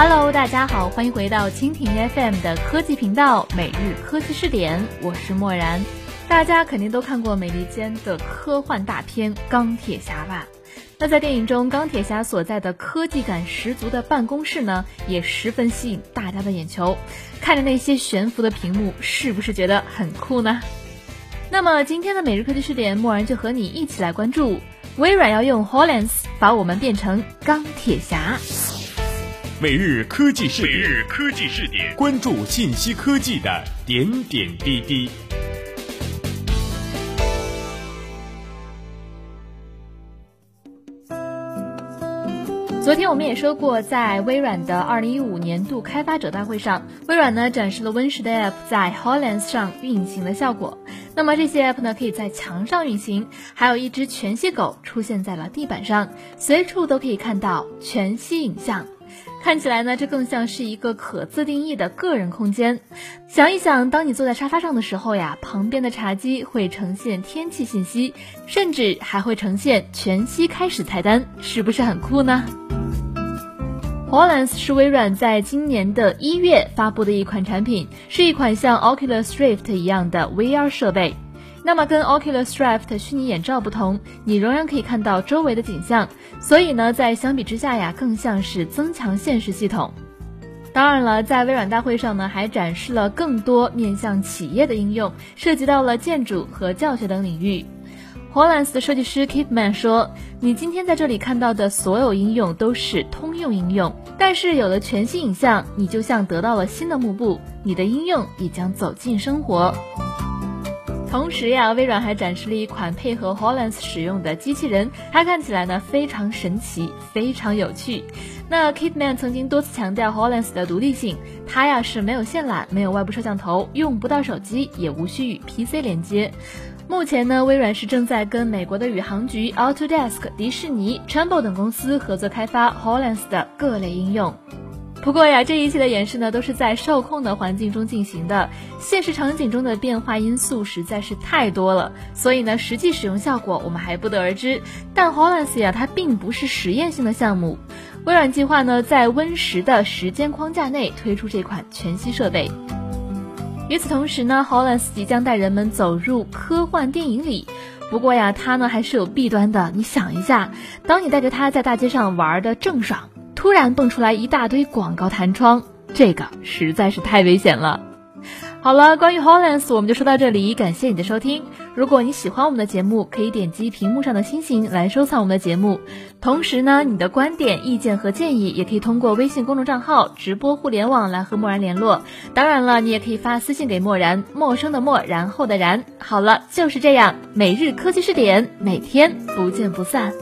Hello，大家好，欢迎回到蜻蜓 FM 的科技频道每日科技视点，我是漠然。大家肯定都看过美利坚的科幻大片《钢铁侠》吧？那在电影中，钢铁侠所在的科技感十足的办公室呢，也十分吸引大家的眼球。看着那些悬浮的屏幕，是不是觉得很酷呢？那么今天的每日科技视点，漠然就和你一起来关注微软要用 Hololens 把我们变成钢铁侠。每日科技视点，每日科技视点，关注信息科技的点点滴滴。昨天我们也说过，在微软的二零一五年度开发者大会上，微软呢展示了 Win 十的 App 在 Hololens 上运行的效果。那么这些 App 呢可以在墙上运行，还有一只全息狗出现在了地板上，随处都可以看到全息影像。看起来呢，这更像是一个可自定义的个人空间。想一想，当你坐在沙发上的时候呀，旁边的茶几会呈现天气信息，甚至还会呈现全息开始菜单，是不是很酷呢？Hololens 是微软在今年的一月发布的一款产品，是一款像 Oculus Rift 一样的 VR 设备。那么跟 Oculus Rift 虚拟眼罩不同，你仍然可以看到周围的景象，所以呢，在相比之下呀，更像是增强现实系统。当然了，在微软大会上呢，还展示了更多面向企业的应用，涉及到了建筑和教学等领域。Hololens 的设计师 Kipman 说：“你今天在这里看到的所有应用都是通用应用，但是有了全息影像，你就像得到了新的幕布，你的应用也将走进生活。”同时呀，微软还展示了一款配合 Hololens 使用的机器人，它看起来呢非常神奇，非常有趣。那 Kitman 曾经多次强调 Hololens 的独立性，它呀是没有线缆，没有外部摄像头，用不到手机，也无需与 PC 连接。目前呢，微软是正在跟美国的宇航局、Autodesk、迪士尼、t r a m b o 等公司合作开发 Hololens 的各类应用。不过呀，这一切的演示呢，都是在受控的环境中进行的。现实场景中的变化因素实在是太多了，所以呢，实际使用效果我们还不得而知。但 Hololens 呀，它并不是实验性的项目。微软计划呢，在 Win 十的时间框架内推出这款全息设备。与此同时呢，Hololens 即将带人们走入科幻电影里。不过呀，它呢还是有弊端的。你想一下，当你带着它在大街上玩的正爽。突然蹦出来一大堆广告弹窗，这个实在是太危险了。好了，关于 Hololens 我们就说到这里，感谢你的收听。如果你喜欢我们的节目，可以点击屏幕上的星星来收藏我们的节目。同时呢，你的观点、意见和建议也可以通过微信公众账号“直播互联网”来和默然联络。当然了，你也可以发私信给默然，陌生的陌，然后的然。好了，就是这样，每日科技视点，每天不见不散。